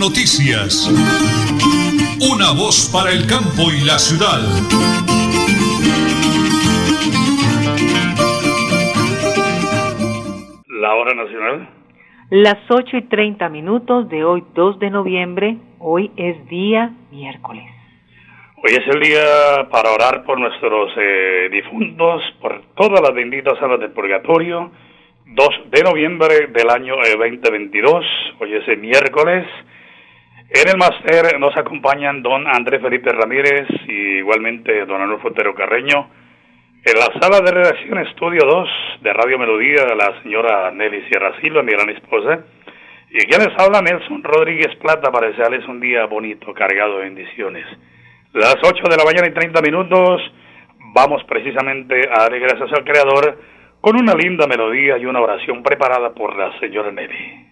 Noticias. Una voz para el campo y la ciudad. La hora nacional. Las 8 y 30 minutos de hoy 2 de noviembre. Hoy es día miércoles. Hoy es el día para orar por nuestros eh, difuntos, por todas las benditas almas del purgatorio. 2 de noviembre del año 2022. Eh, hoy es el miércoles. En el máster nos acompañan don Andrés Felipe Ramírez y igualmente don Anulfo Otero Carreño. En la sala de redacción Estudio 2 de Radio Melodía, la señora Nelly Sierra Silva, mi gran esposa. Y quienes habla Nelson Rodríguez Plata para desearles un día bonito, cargado de bendiciones. Las 8 de la mañana y 30 minutos vamos precisamente a dar gracias al Creador con una linda melodía y una oración preparada por la señora Nelly.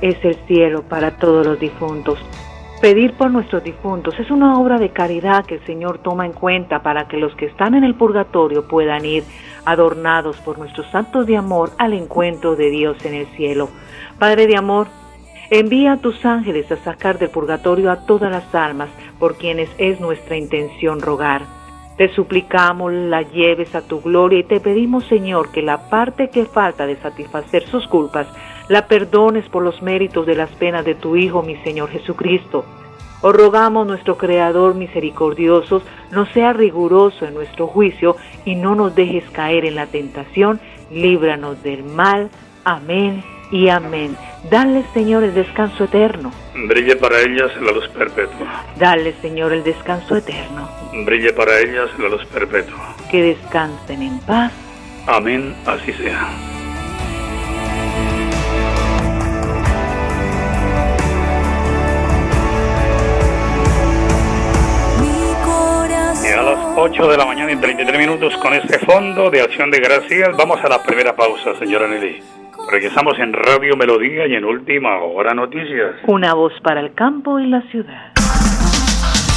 Es el cielo para todos los difuntos. Pedir por nuestros difuntos es una obra de caridad que el Señor toma en cuenta para que los que están en el purgatorio puedan ir adornados por nuestros santos de amor al encuentro de Dios en el cielo. Padre de amor, envía a tus ángeles a sacar del purgatorio a todas las almas por quienes es nuestra intención rogar. Te suplicamos la lleves a tu gloria y te pedimos, Señor, que la parte que falta de satisfacer sus culpas la perdones por los méritos de las penas de tu Hijo, mi Señor Jesucristo. Os rogamos, nuestro Creador misericordioso, no sea riguroso en nuestro juicio y no nos dejes caer en la tentación, líbranos del mal. Amén y amén. Dale, Señor, el descanso eterno. Brille para ellas la luz perpetua. Dale, Señor, el descanso eterno. Brille para ellas la luz perpetua. Que descansen en paz. Amén, así sea. 8 de la mañana y 33 minutos con este fondo de acción de gracias. Vamos a la primera pausa, señora Nelly. Regresamos en Radio Melodía y en Última Hora Noticias. Una voz para el campo y la ciudad.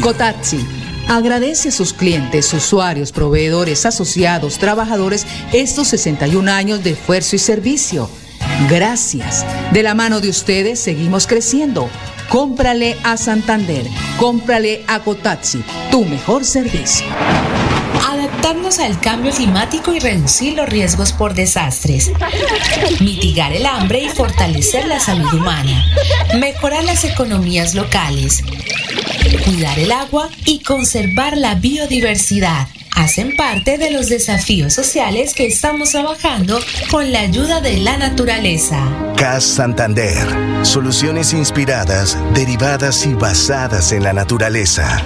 Cotaxi agradece a sus clientes, usuarios, proveedores, asociados, trabajadores estos 61 años de esfuerzo y servicio. Gracias. De la mano de ustedes seguimos creciendo. Cómprale a Santander, cómprale a Cotaxi, tu mejor servicio. Adaptarnos al cambio climático y reducir los riesgos por desastres. Mitigar el hambre y fortalecer la salud humana. Mejorar las economías locales. Cuidar el agua y conservar la biodiversidad hacen parte de los desafíos sociales que estamos trabajando con la ayuda de la naturaleza. CAS Santander. Soluciones inspiradas, derivadas y basadas en la naturaleza.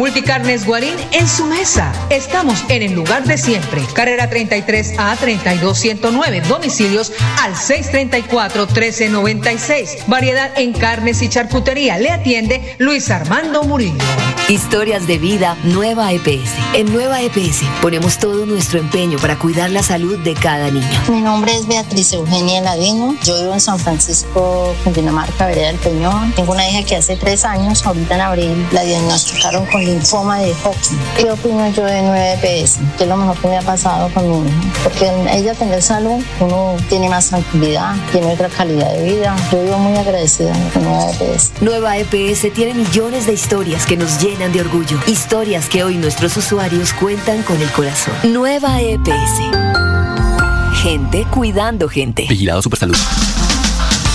Multicarnes Guarín en su mesa. Estamos en el lugar de siempre. Carrera 33 a 32109. Domicilios al 634 1396. Variedad en carnes y charcutería. Le atiende Luis Armando Murillo. Historias de vida Nueva EPS. En Nueva EPS ponemos todo nuestro empeño para cuidar la salud de cada niño. Mi nombre es Beatriz Eugenia Ladino. Yo vivo en San Francisco, Cundinamarca, Vereda del Peñón. Tengo una hija que hace tres años, ahorita en abril, la diagnosticaron con linfoma de Hodgkin. ¿Qué opino yo de 9PS? ¿Qué es lo mejor que me ha pasado con mi hija? Porque ella tener salud, uno tiene más tranquilidad, tiene otra calidad de vida. Yo vivo muy agradecida con Nueva EPS. Nueva EPS tiene millones de historias que nos llenan de orgullo. Historias que hoy nuestros usuarios cuentan con el corazón. Nueva EPS. Gente cuidando gente. Vigilado Supersalud.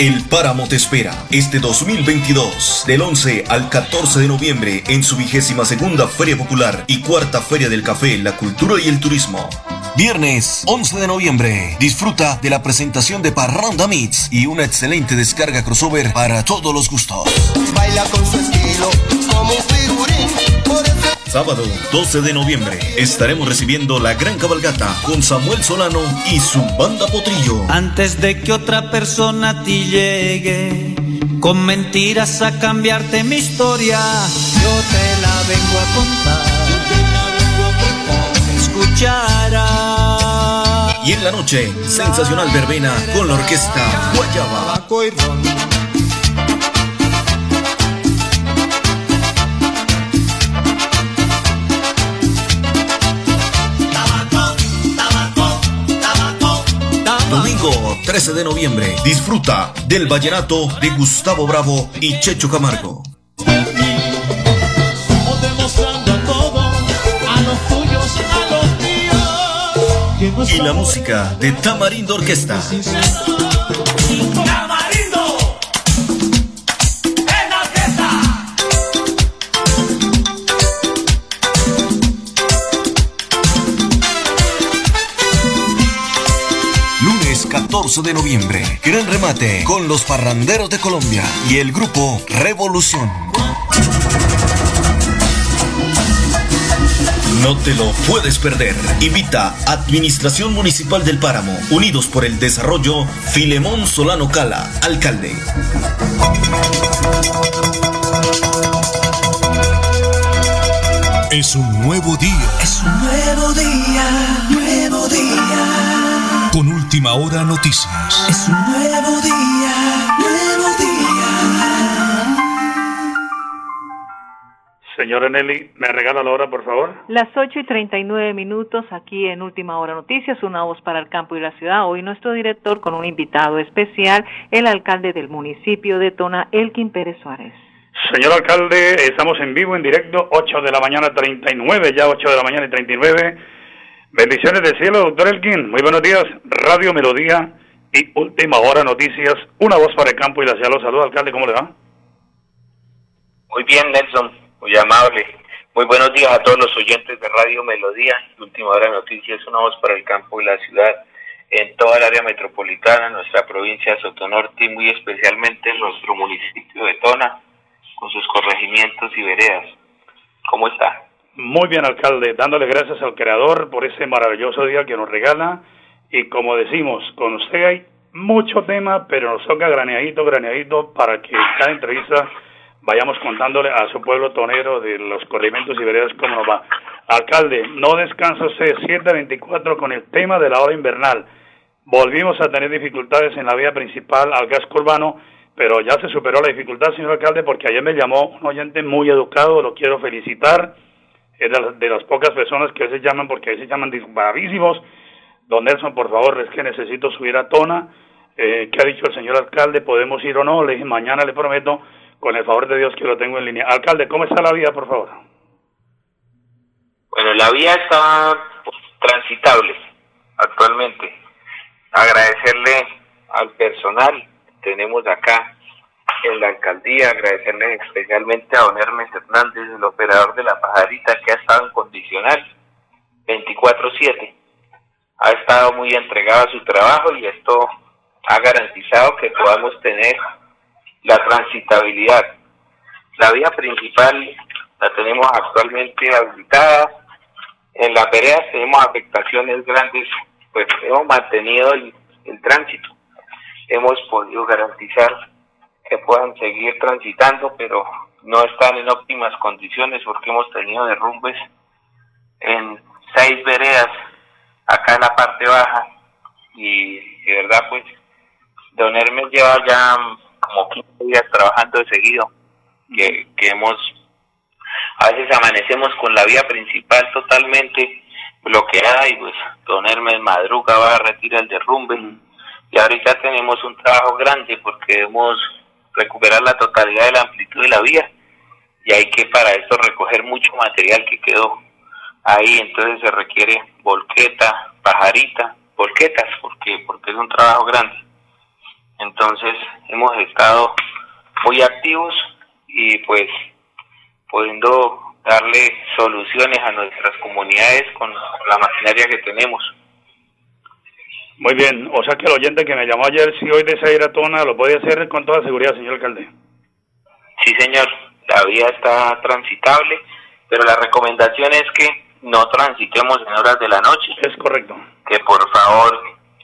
El Páramo te espera este 2022, del 11 al 14 de noviembre, en su vigésima segunda Feria Popular y cuarta Feria del Café, la Cultura y el Turismo. Viernes 11 de noviembre, disfruta de la presentación de Parranda Meets y una excelente descarga crossover para todos los gustos. Baila con su estilo como figurín. Sábado 12 de noviembre estaremos recibiendo la gran cabalgata con Samuel Solano y su banda Potrillo. Antes de que otra persona a ti llegue con mentiras a cambiarte mi historia, yo te la vengo a contar. Escuchará. Y en la noche, sensacional verbena con la orquesta Guayaba. Domingo 13 de noviembre, disfruta del vallenato de Gustavo Bravo y Checho Camargo. Y la música de Tamarindo Orquesta. Lunes 14 de noviembre, gran remate con los parranderos de Colombia y el grupo Revolución. No te lo puedes perder. Invita Administración Municipal del Páramo, Unidos por el Desarrollo, Filemón Solano Cala, alcalde. Es un nuevo día. Es un nuevo día, nuevo día. Con última hora noticias. Es un nuevo día, nuevo día. Señora Nelly, ¿me regala la hora, por favor? Las 8 y 39 minutos aquí en Última Hora Noticias, una voz para el campo y la ciudad. Hoy nuestro director con un invitado especial, el alcalde del municipio de Tona, Elkin Pérez Suárez. Señor alcalde, estamos en vivo, en directo, 8 de la mañana 39, ya 8 de la mañana y 39. Bendiciones del cielo, doctor Elkin. Muy buenos días. Radio Melodía, y última hora noticias. Una voz para el campo y la ciudad. Los saludos, alcalde, ¿cómo le va? Muy bien, Nelson, muy amable. Muy buenos días a todos los oyentes de Radio Melodía. Última hora noticias, una voz para el campo y la ciudad en toda el área metropolitana, nuestra provincia de Sotonorte y muy especialmente en nuestro municipio de Tona, con sus corregimientos y veredas. ¿Cómo está? Muy bien, alcalde, dándole gracias al Creador por ese maravilloso día que nos regala. Y como decimos, con usted hay mucho tema, pero nos toca graneadito, graneadito para que cada entrevista vayamos contándole a su pueblo tonero de los corregimientos y veredas cómo nos va. Alcalde, no descansa usted 724 con el tema de la hora invernal. Volvimos a tener dificultades en la vía principal al gas urbano, pero ya se superó la dificultad, señor alcalde, porque ayer me llamó un oyente muy educado, lo quiero felicitar, es de, las, pocas personas que se llaman, porque ahí se llaman disparadísimos. Don Nelson, por favor, es que necesito subir a Tona. Eh, ¿Qué ha dicho el señor alcalde? ¿Podemos ir o no? Le dije, mañana le prometo, con el favor de Dios, que lo tengo en línea. Alcalde, ¿cómo está la vía, por favor? Bueno, la vía está transitable actualmente agradecerle al personal que tenemos acá en la alcaldía, agradecerle especialmente a don Hermes Hernández, el operador de la pajarita, que ha estado en condicional 24-7. Ha estado muy entregado a su trabajo y esto ha garantizado que podamos tener la transitabilidad. La vía principal la tenemos actualmente habilitada. En las veredas tenemos afectaciones grandes pues hemos mantenido el, tránsito. Hemos podido garantizar que puedan seguir transitando, pero no están en óptimas condiciones porque hemos tenido derrumbes en seis veredas acá en la parte baja y de verdad pues Don Hermes lleva ya como 15 días trabajando de seguido que, que hemos a veces amanecemos con la vía principal totalmente bloqueada y pues don Hermes Madruga va a retirar el derrumbe. Y ahorita tenemos un trabajo grande porque debemos recuperar la totalidad de la amplitud de la vía. Y hay que para esto recoger mucho material que quedó ahí, entonces se requiere volqueta, pajarita, volquetas porque porque es un trabajo grande. Entonces hemos estado muy activos y pues pudiendo darle soluciones a nuestras comunidades con la maquinaria que tenemos. Muy bien, o sea que el oyente que me llamó ayer, si hoy desea ir a Tona, lo puede hacer con toda seguridad, señor alcalde. Sí, señor, la vía está transitable, pero la recomendación es que no transitemos en horas de la noche. Es correcto. Que por favor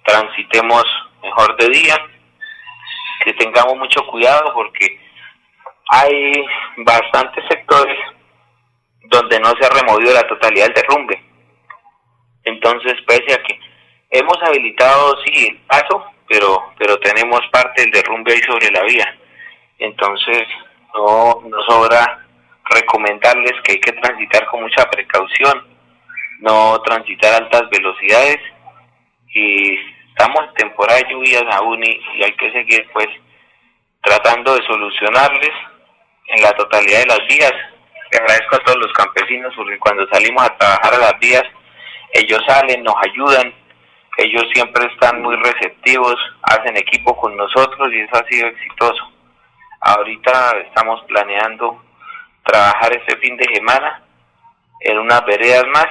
transitemos mejor de día, que tengamos mucho cuidado porque hay bastantes sectores donde no se ha removido la totalidad del derrumbe. Entonces, pese a que hemos habilitado, sí, el paso, pero, pero tenemos parte del derrumbe ahí sobre la vía. Entonces, no nos sobra recomendarles que hay que transitar con mucha precaución, no transitar a altas velocidades y estamos en temporada de lluvias aún y, y hay que seguir pues tratando de solucionarles en la totalidad de las vías. Le agradezco a todos los campesinos porque cuando salimos a trabajar a las vías, ellos salen, nos ayudan, ellos siempre están muy receptivos, hacen equipo con nosotros y eso ha sido exitoso. Ahorita estamos planeando trabajar este fin de semana en unas veredas más,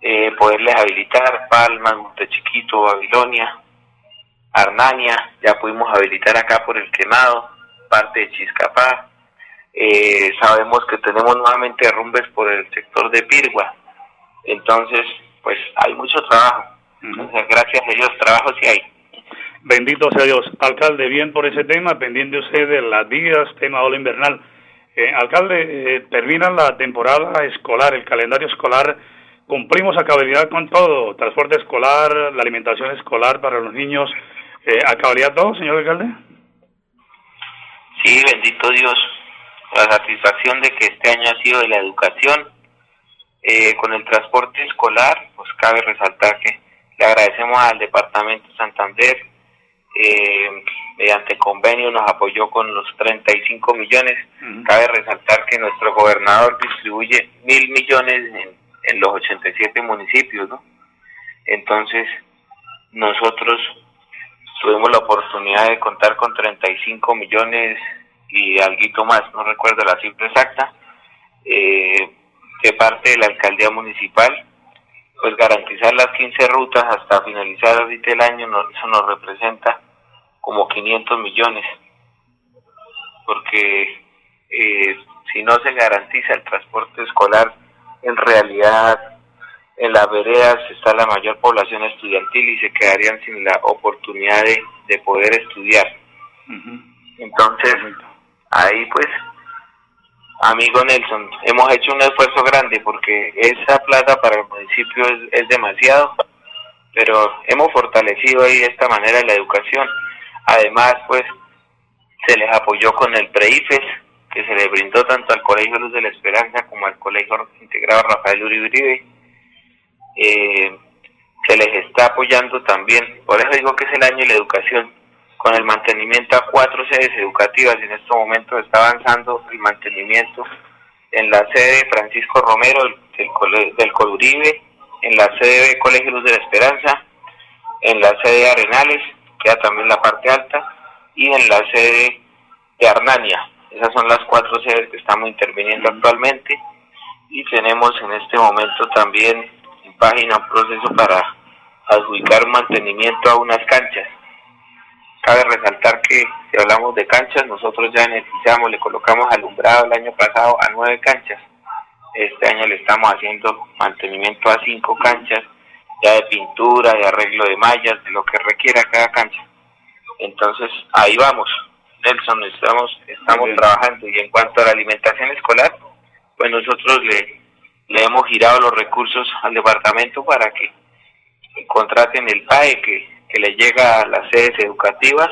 eh, poderles habilitar Palmas, Montechiquito, Babilonia, Arnania, ya pudimos habilitar acá por el quemado, parte de Chiscapá, eh, sabemos que tenemos nuevamente derrumbes por el sector de Pirgua. Entonces, pues hay mucho trabajo. gracias a Dios, trabajo sí hay. Bendito sea Dios. Alcalde, bien por ese tema, pendiente usted de las días, tema ola invernal. Eh, alcalde, eh, termina la temporada escolar, el calendario escolar. Cumplimos a cabalidad con todo, transporte escolar, la alimentación escolar para los niños. Eh, ¿A cabalidad todo, señor alcalde? Sí, bendito Dios la satisfacción de que este año ha sido de la educación. Eh, con el transporte escolar, pues cabe resaltar que le agradecemos al Departamento de Santander, eh, mediante convenio nos apoyó con los 35 millones. Cabe resaltar que nuestro gobernador distribuye mil millones en, en los 87 municipios, ¿no? Entonces, nosotros tuvimos la oportunidad de contar con 35 millones y algo más, no recuerdo la cifra exacta, eh, de parte de la alcaldía municipal, pues garantizar las 15 rutas hasta finalizar ahorita el año, eso nos representa como 500 millones, porque eh, si no se garantiza el transporte escolar, en realidad en las veredas está la mayor población estudiantil y se quedarían sin la oportunidad de, poder estudiar. Entonces, ahí pues, amigo Nelson, hemos hecho un esfuerzo grande porque esa plata para el municipio es, es demasiado, pero hemos fortalecido ahí de esta manera la educación. Además, pues, se les apoyó con el PREIFES, que se le brindó tanto al Colegio Luz de la Esperanza como al Colegio Integrado Rafael Uribe. Eh, se les está apoyando también, por eso digo que es el año de la educación, con el mantenimiento a cuatro sedes educativas. En estos momentos está avanzando el mantenimiento en la sede Francisco Romero del, del Coluribe, en la sede de Colegio Luz de la Esperanza, en la sede de Arenales, queda también la parte alta, y en la sede de Arnania. Esas son las cuatro sedes que estamos interviniendo actualmente y tenemos en este momento también en página un proceso para adjudicar mantenimiento a unas canchas. Cabe resaltar que si hablamos de canchas, nosotros ya necesitamos, le colocamos alumbrado el año pasado a nueve canchas. Este año le estamos haciendo mantenimiento a cinco canchas, ya de pintura, de arreglo de mallas, de lo que requiera cada cancha. Entonces, ahí vamos. Nelson, estamos, estamos trabajando. Y en cuanto a la alimentación escolar, pues nosotros le, le hemos girado los recursos al departamento para que contraten el PAE que, que le llega a las sedes educativas.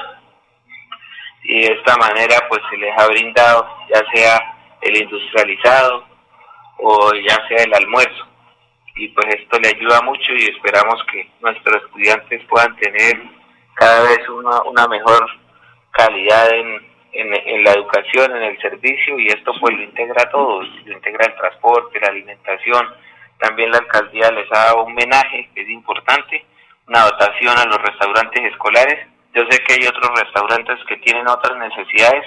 Y de esta manera pues se les ha brindado ya sea el industrializado o ya sea el almuerzo. Y pues esto le ayuda mucho y esperamos que nuestros estudiantes puedan tener cada vez una, una mejor calidad en, en, la educación, en el servicio, y esto pues lo integra todo, lo integra el transporte, la alimentación, también la alcaldía les ha dado un homenaje, que es importante, una dotación a los restaurantes escolares. Yo sé que hay otros restaurantes que tienen otras necesidades.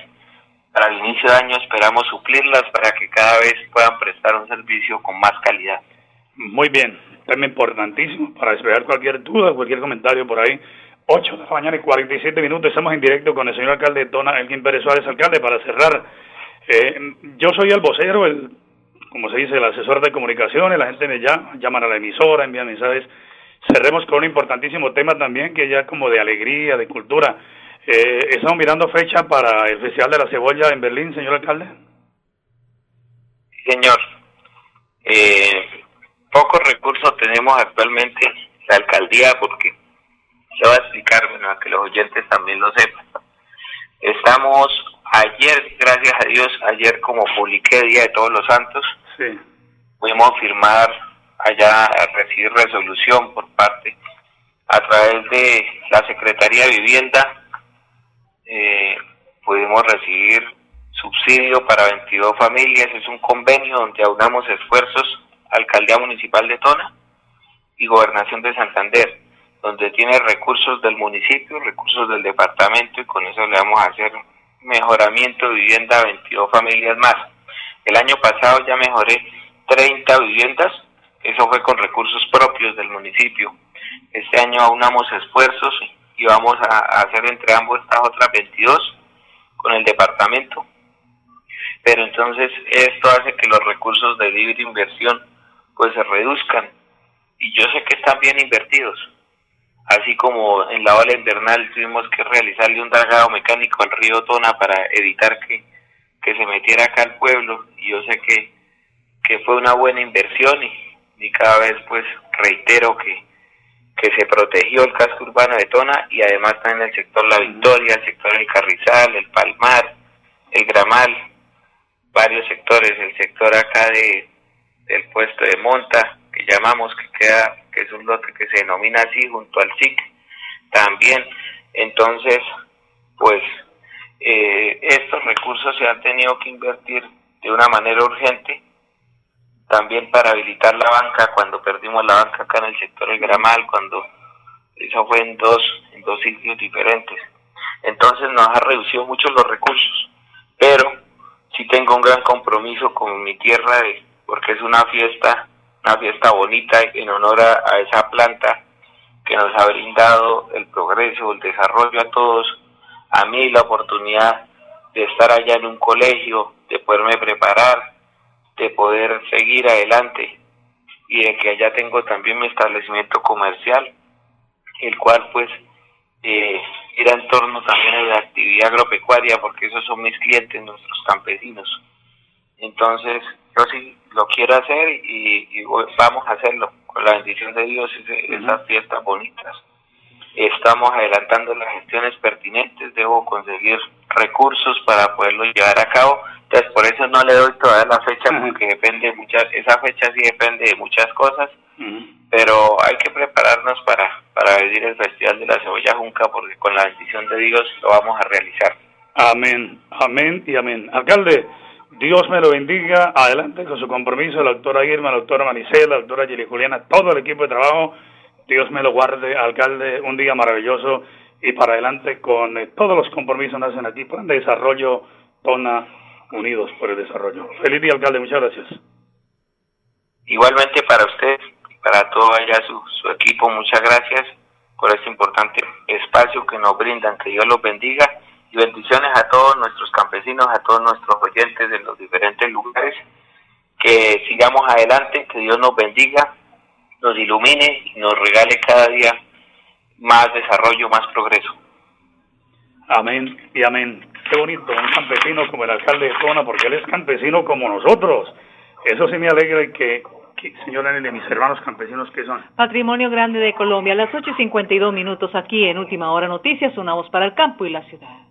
Para el inicio de año esperamos suplirlas para que cada vez puedan prestar un servicio con más calidad. Muy bien, también importantísimo para despejar cualquier duda, cualquier comentario por ahí. 8 de la mañana y 47 minutos. Estamos en directo con el señor alcalde Dona Elgin Pérez Suárez, alcalde, para cerrar. Eh, yo soy el vocero, el, como se dice, el asesor de comunicaciones. La gente me llama, llaman a la emisora, envían mensajes. Cerremos con un importantísimo tema también, que ya como de alegría, de cultura. Eh, estamos mirando fecha para el Festival de la Cebolla en Berlín, señor alcalde. Señor, eh, pocos recursos tenemos actualmente la alcaldía porque le voy a explicar, para que los oyentes también lo sepan. Estamos ayer, gracias a Dios, ayer como publiqué Día de Todos los Santos, sí. pudimos firmar allá a recibir resolución por parte a través de la Secretaría de Vivienda, eh, pudimos recibir subsidio para 22 familias, es un convenio donde aunamos esfuerzos Alcaldía Municipal de Tona y Gobernación de Santander donde tiene recursos del municipio, recursos del departamento y con eso le vamos a hacer mejoramiento de vivienda a 22 familias más. El año pasado ya mejoré 30 viviendas, eso fue con recursos propios del municipio. Este año aunamos esfuerzos y vamos a, hacer entre ambos estas otras 22 con el departamento. Pero entonces esto hace que los recursos de libre inversión pues se reduzcan y yo sé que están bien invertidos así como en la ola invernal tuvimos que realizarle un dragado mecánico al río Tona para evitar que, se metiera acá al pueblo y yo sé que, que fue una buena inversión y, y cada vez pues reitero que, que se protegió el casco urbano de Tona y además también el sector La Victoria, el sector El Carrizal, el Palmar, el Gramal, varios sectores, el sector acá de del puesto de Monta, que llamamos que queda que es un lote que se denomina así junto al SIC también. Entonces, pues eh, estos recursos se han tenido que invertir de una manera urgente, también para habilitar la banca, cuando perdimos la banca acá en el sector del Gramal, cuando Esa fue en dos, en dos sitios diferentes. Entonces nos ha reducido mucho los recursos. Pero sí tengo un gran compromiso con mi tierra porque es una fiesta, una fiesta bonita en honor a esa planta que nos ha brindado el progreso, el desarrollo a todos, a mí la oportunidad de estar allá en un colegio, de poderme preparar, de poder seguir adelante y de que allá tengo también mi establecimiento comercial, el cual pues eh, era en torno también a la actividad agropecuaria, porque esos son mis clientes, nuestros campesinos. Entonces, yo sí lo quiero hacer y, vamos a hacerlo con la bendición de Dios, esas fiestas bonitas. Estamos adelantando las gestiones pertinentes, debo conseguir recursos para poderlo llevar a cabo. Entonces, por eso no le doy toda la fecha, porque depende de muchas, esa fecha sí depende de muchas cosas, pero hay que prepararnos para, para vivir el Festival de la Cebolla Junca, porque con la bendición de Dios lo vamos a realizar. Amén, amén y amén. Alcalde, Dios me lo bendiga. Adelante con su compromiso, la doctora Irma, la doctora Manicela, la doctora Gili Juliana, todo el equipo de trabajo. Dios me lo guarde, alcalde, un día maravilloso y para adelante con eh, todos los compromisos que hacen aquí, plan de desarrollo, Tona, unidos por el desarrollo. Feliz día, alcalde, muchas gracias. Igualmente para usted para todo allá su equipo, muchas gracias por este importante espacio que nos brindan. Que Dios los bendiga y bendiciones a todos nuestros campesinos, a todos nuestros oyentes de los diferentes lugares. Que sigamos adelante, que Dios nos bendiga, nos ilumine y nos regale cada día más desarrollo, más progreso. Amén y amén. Qué bonito, un campesino como el alcalde de Zona, porque él es campesino como nosotros. Eso sí me alegra que, que señora de mis hermanos campesinos que son. Patrimonio Grande de Colombia, a las 8 y 52 minutos aquí en Última Hora Noticias, una voz para el campo y la ciudad.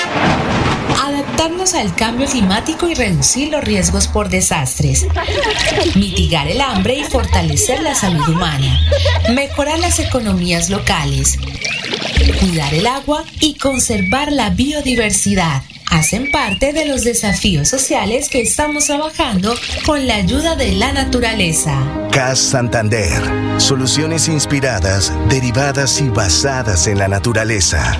Adaptarnos al cambio climático y reducir los riesgos por desastres. Mitigar el hambre y fortalecer la salud humana. Mejorar las economías locales cuidar el agua y conservar la biodiversidad hacen parte de los desafíos sociales que estamos trabajando con la ayuda de la naturaleza. CAS Santander. Soluciones inspiradas, derivadas y basadas en la naturaleza.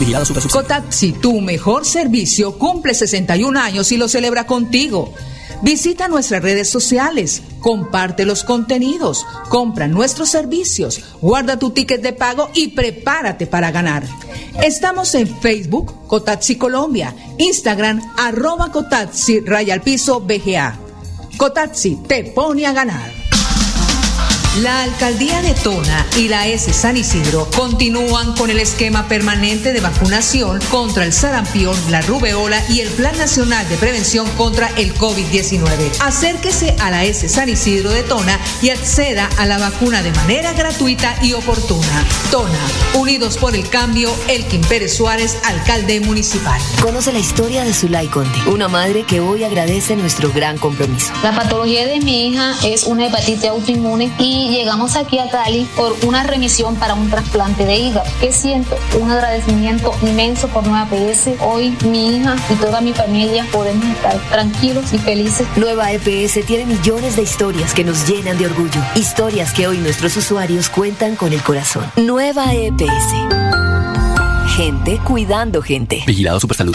Vigilado Super Cotaxi, tu mejor servicio, cumple 61 años y lo celebra contigo. Visita nuestras redes sociales, comparte los contenidos, compra nuestros servicios, guarda tu ticket de pago y prepárate para ganar. Estamos en Facebook, Cotaxi Colombia, Instagram, arroba Cotaxi, raya al piso, BGA. Cotaxi te pone a ganar. La alcaldía de Tona y la S San Isidro continúan con el esquema permanente de vacunación contra el sarampión, la rubeola y el Plan Nacional de Prevención contra el COVID-19. Acérquese a la S San Isidro de Tona y acceda a la vacuna de manera gratuita y oportuna. Tona, Unidos por el Cambio, Elkin Pérez Suárez, alcalde municipal. Conoce la historia de Zulay Conde, una madre que hoy agradece nuestro gran compromiso. La patología de mi hija es una hepatitis autoinmune y y llegamos aquí a Cali por una remisión para un trasplante de hígado. ¿Qué siento? Un agradecimiento inmenso por Nueva EPS. Hoy mi hija y toda mi familia podemos estar tranquilos y felices. Nueva EPS tiene millones de historias que nos llenan de orgullo. Historias que hoy nuestros usuarios cuentan con el corazón. Nueva EPS. Gente cuidando gente. Vigilado Supersalud.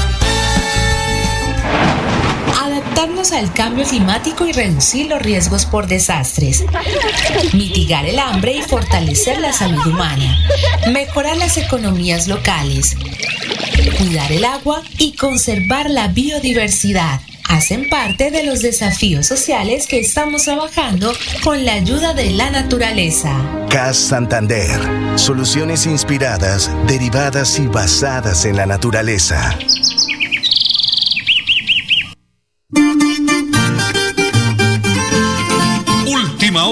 Adaptarnos al cambio climático y reducir los riesgos por desastres, mitigar el hambre y fortalecer la salud humana, mejorar las economías locales, cuidar el agua y conservar la biodiversidad hacen parte de los desafíos sociales que estamos trabajando con la ayuda de la naturaleza. CAS Santander. Soluciones inspiradas, derivadas y basadas en la naturaleza.